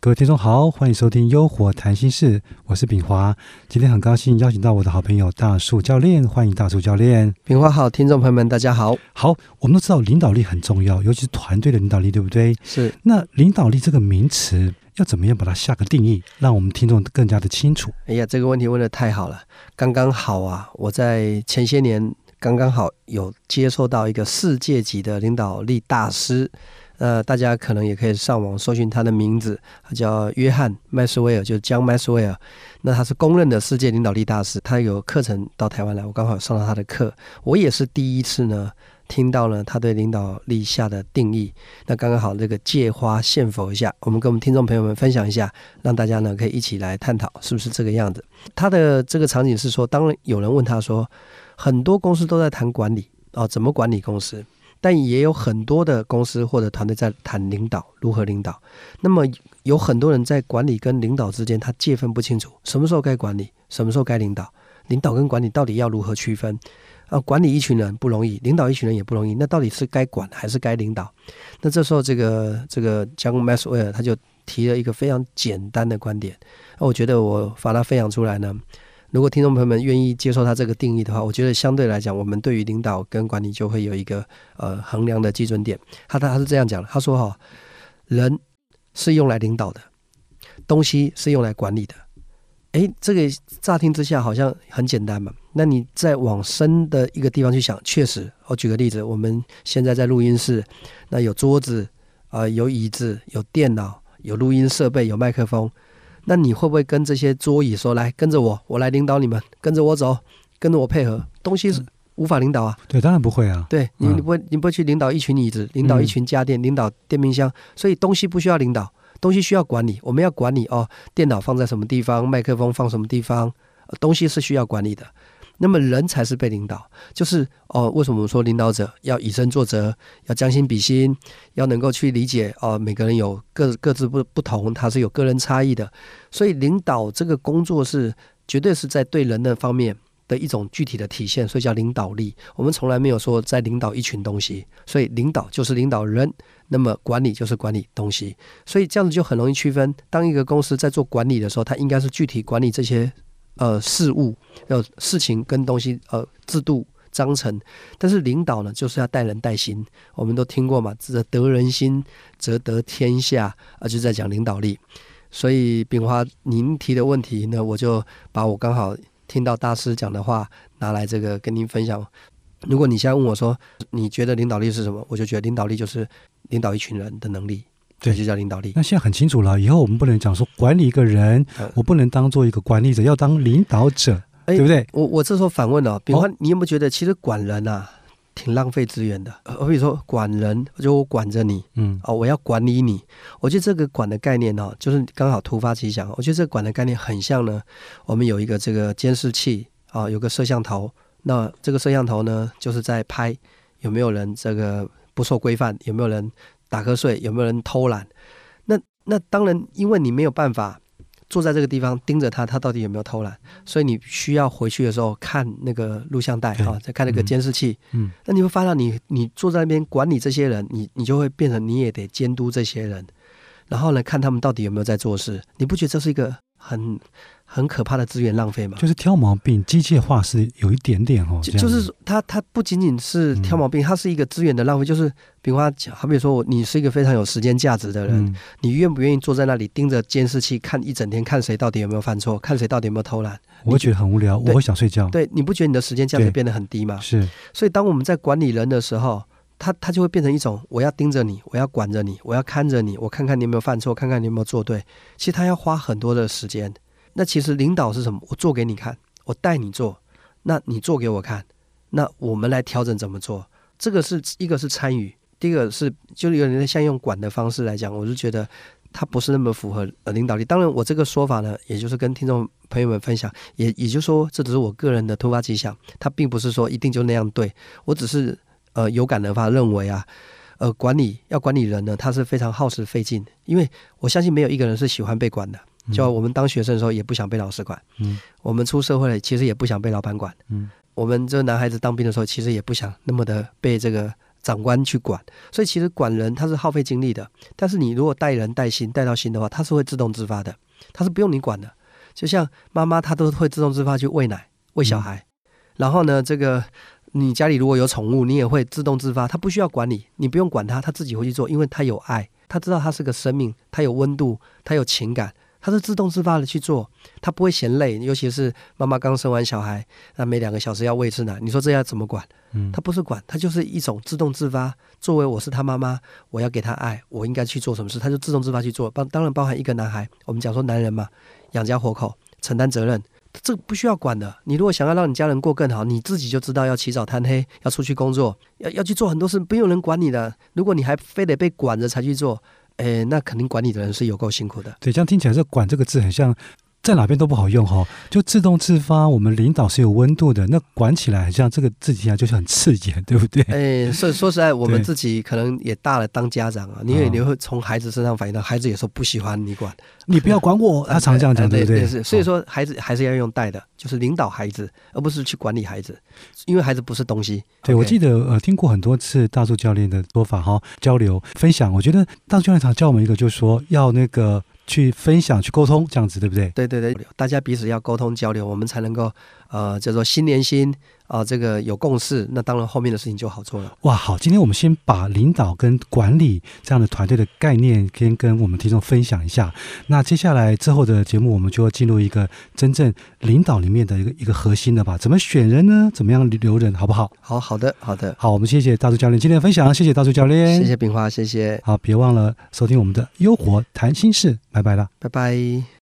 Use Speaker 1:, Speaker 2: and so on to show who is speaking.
Speaker 1: 各位听众好，欢迎收听《优活谈心事》，我是炳华。今天很高兴邀请到我的好朋友大树教练，欢迎大树教练。
Speaker 2: 炳华好，听众朋友们大家好。
Speaker 1: 好，我们都知道领导力很重要，尤其是团队的领导力，对不对？
Speaker 2: 是。
Speaker 1: 那领导力这个名词要怎么样把它下个定义，让我们听众更加的清楚？
Speaker 2: 哎呀，这个问题问的太好了，刚刚好啊！我在前些年刚刚好有接受到一个世界级的领导力大师。呃，大家可能也可以上网搜寻他的名字，他叫约翰麦斯威尔，就是江麦斯威尔。那他是公认的世界领导力大师，他有课程到台湾来，我刚好上了他的课。我也是第一次呢，听到了他对领导力下的定义。那刚刚好，这个借花献佛一下，我们跟我们听众朋友们分享一下，让大家呢可以一起来探讨是不是这个样子。他的这个场景是说，当有人问他说，很多公司都在谈管理啊，怎么管理公司？但也有很多的公司或者团队在谈领导如何领导，那么有很多人在管理跟领导之间，他界分不清楚，什么时候该管理，什么时候该领导，领导跟管理到底要如何区分？啊，管理一群人不容易，领导一群人也不容易，那到底是该管还是该领导？那这时候，这个这个江麦斯威尔他就提了一个非常简单的观点，那我觉得我把它分享出来呢。如果听众朋友们愿意接受他这个定义的话，我觉得相对来讲，我们对于领导跟管理就会有一个呃衡量的基准点。他他他是这样讲的，他说哈，人是用来领导的，东西是用来管理的。诶，这个乍听之下好像很简单嘛。那你再往深的一个地方去想，确实，我举个例子，我们现在在录音室，那有桌子啊，有椅子，有电脑，有录音设备，有麦克风。那你会不会跟这些桌椅说：“来跟着我，我来领导你们，跟着我走，跟着我配合？”东西是无法领导啊。
Speaker 1: 对，当然不会啊。
Speaker 2: 对你，你不会，你不会去领导一群椅子，领导一群家电，领导电冰箱。所以东西不需要领导，东西需要管理。我们要管理哦，电脑放在什么地方，麦克风放什么地方，东西是需要管理的。那么人才是被领导，就是哦，为什么我们说领导者要以身作则，要将心比心，要能够去理解哦，每个人有各各自不不同，他是有个人差异的，所以领导这个工作是绝对是在对人的方面的一种具体的体现，所以叫领导力。我们从来没有说在领导一群东西，所以领导就是领导人，那么管理就是管理东西，所以这样子就很容易区分。当一个公司在做管理的时候，它应该是具体管理这些。呃，事物要事情跟东西，呃，制度章程，但是领导呢，就是要带人带心。我们都听过嘛，则得人心，则得天下，啊，就在讲领导力。所以，炳华，您提的问题呢，我就把我刚好听到大师讲的话拿来这个跟您分享。如果你现在问我说，你觉得领导力是什么？我就觉得领导力就是领导一群人的能力。对，就叫领导力。
Speaker 1: 那现在很清楚了，以后我们不能讲说管理一个人，我不能当做一个管理者，要当领导者，对不对？
Speaker 2: 我我这时候反问了，比方你有没有觉得，其实管人啊，挺浪费资源的？我比如说管人，就我管着你，嗯，哦，我要管理你。我觉得这个管的概念呢，就是刚好突发奇想。我觉得这个管的概念很像呢，我们有一个这个监视器啊，有个摄像头，那这个摄像头呢，就是在拍有没有人这个不受规范，有没有人。打瞌睡有没有人偷懒？那那当然，因为你没有办法坐在这个地方盯着他，他到底有没有偷懒，所以你需要回去的时候看那个录像带啊，再看那个监视器。嗯，那你会发现，你你坐在那边管理这些人，你你就会变成你也得监督这些人，然后呢，看他们到底有没有在做事。你不觉得这是一个很？很可怕的资源浪费嘛，
Speaker 1: 就是挑毛病，机械化是有一点点哦。
Speaker 2: 就是它，它不仅仅是挑毛病，它是一个资源的浪费。就是，比方讲，好比说，我你是一个非常有时间价值的人，你愿不愿意坐在那里盯着监视器看一整天，看谁到底有没有犯错，看谁到底有没有偷懒？
Speaker 1: 我会觉得很无聊，我会想睡觉。
Speaker 2: 对，你不觉得你的时间价值变得很低吗？
Speaker 1: 是。
Speaker 2: 所以，当我们在管理人的时候，他他就会变成一种，我要盯着你，我要管着你，我要看着你，我看看你有没有犯错，看看你有没有做对。其实他要花很多的时间。那其实领导是什么？我做给你看，我带你做，那你做给我看，那我们来调整怎么做。这个是一个是参与，第一个是就是有点像用管的方式来讲，我是觉得它不是那么符合呃领导力。当然，我这个说法呢，也就是跟听众朋友们分享，也也就是说，这只是我个人的突发奇想，它并不是说一定就那样对。我只是呃有感而发认为啊，呃管理要管理人呢，他是非常耗时费劲，因为我相信没有一个人是喜欢被管的。就我们当学生的时候也不想被老师管，
Speaker 1: 嗯
Speaker 2: 我们出社会了其实也不想被老板管，
Speaker 1: 嗯
Speaker 2: 我们这男孩子当兵的时候其实也不想那么的被这个长官去管，所以其实管人他是耗费精力的，但是你如果带人带心带到心的话，他是会自动自发的，他是不用你管的，就像妈妈她都会自动自发去喂奶喂小孩，然后呢这个。你家里如果有宠物，你也会自动自发，它不需要管你，你不用管它，它自己会去做，因为它有爱，它知道它是个生命，它有温度，它有情感，它是自动自发的去做，他不会嫌累。尤其是妈妈刚生完小孩，那每两个小时要喂一次奶，你说这要怎么管？
Speaker 1: 嗯
Speaker 2: 它不是管，他就是一种自动自发。作为我是他妈妈，我要给他爱，我应该去做什么事，他就自动自发去做。包当然包含一个男孩，我们讲说男人嘛，养家活口，承担责任。这不需要管的。你如果想要让你家人过更好，你自己就知道要起早贪黑，要出去工作，要要去做很多事，不用人管你的。如果你还非得被管着才去做，哎，那肯定管理的人是有够辛苦的。
Speaker 1: 对，这样听起来是“管”这个字很像在哪边都不好用哈、哦，就自动自发。我们领导是有温度的，那管起来很像这个字起来就是很刺眼，对不对？
Speaker 2: 哎，所以 说实在，我们自己可能也大了，当家长啊，你也
Speaker 1: 哦
Speaker 2: 你会从孩子身上反映到，孩子有时候不喜欢你管，
Speaker 1: 你不要管我，他常这样讲，
Speaker 2: 呃
Speaker 1: 对不对？
Speaker 2: 是，所以
Speaker 1: 哦
Speaker 2: 说孩子还是要用带的，就是领导孩子，而不是去管理孩子，因为孩子不是东西。
Speaker 1: 对，我记得呃听过很多次大树教练的说法哈，交流分享。我觉得大树教练常教我们一个，就是说要那个去分享、去沟通，这样子，对不对？
Speaker 2: 对对对，大家彼此要沟通交流，我们才能够呃叫做心连心啊、这个有共识，那当然后面的事情就好做了。
Speaker 1: 哇，好，今天我们先把领导跟管理这样的团队的概念先跟我们听众分享一下。那接下来之后的节目，我们就要进入一个真正领导里面的一个一个核心的吧？怎么选人呢？怎么样留人，好不好？
Speaker 2: 好好的好的，
Speaker 1: 好，我们谢谢大柱教练今天的分享，谢谢大柱教练，
Speaker 2: 谢谢炳华，谢谢，
Speaker 1: 好，别忘了收听我们的优活谈心事，拜拜了。
Speaker 2: 拜拜。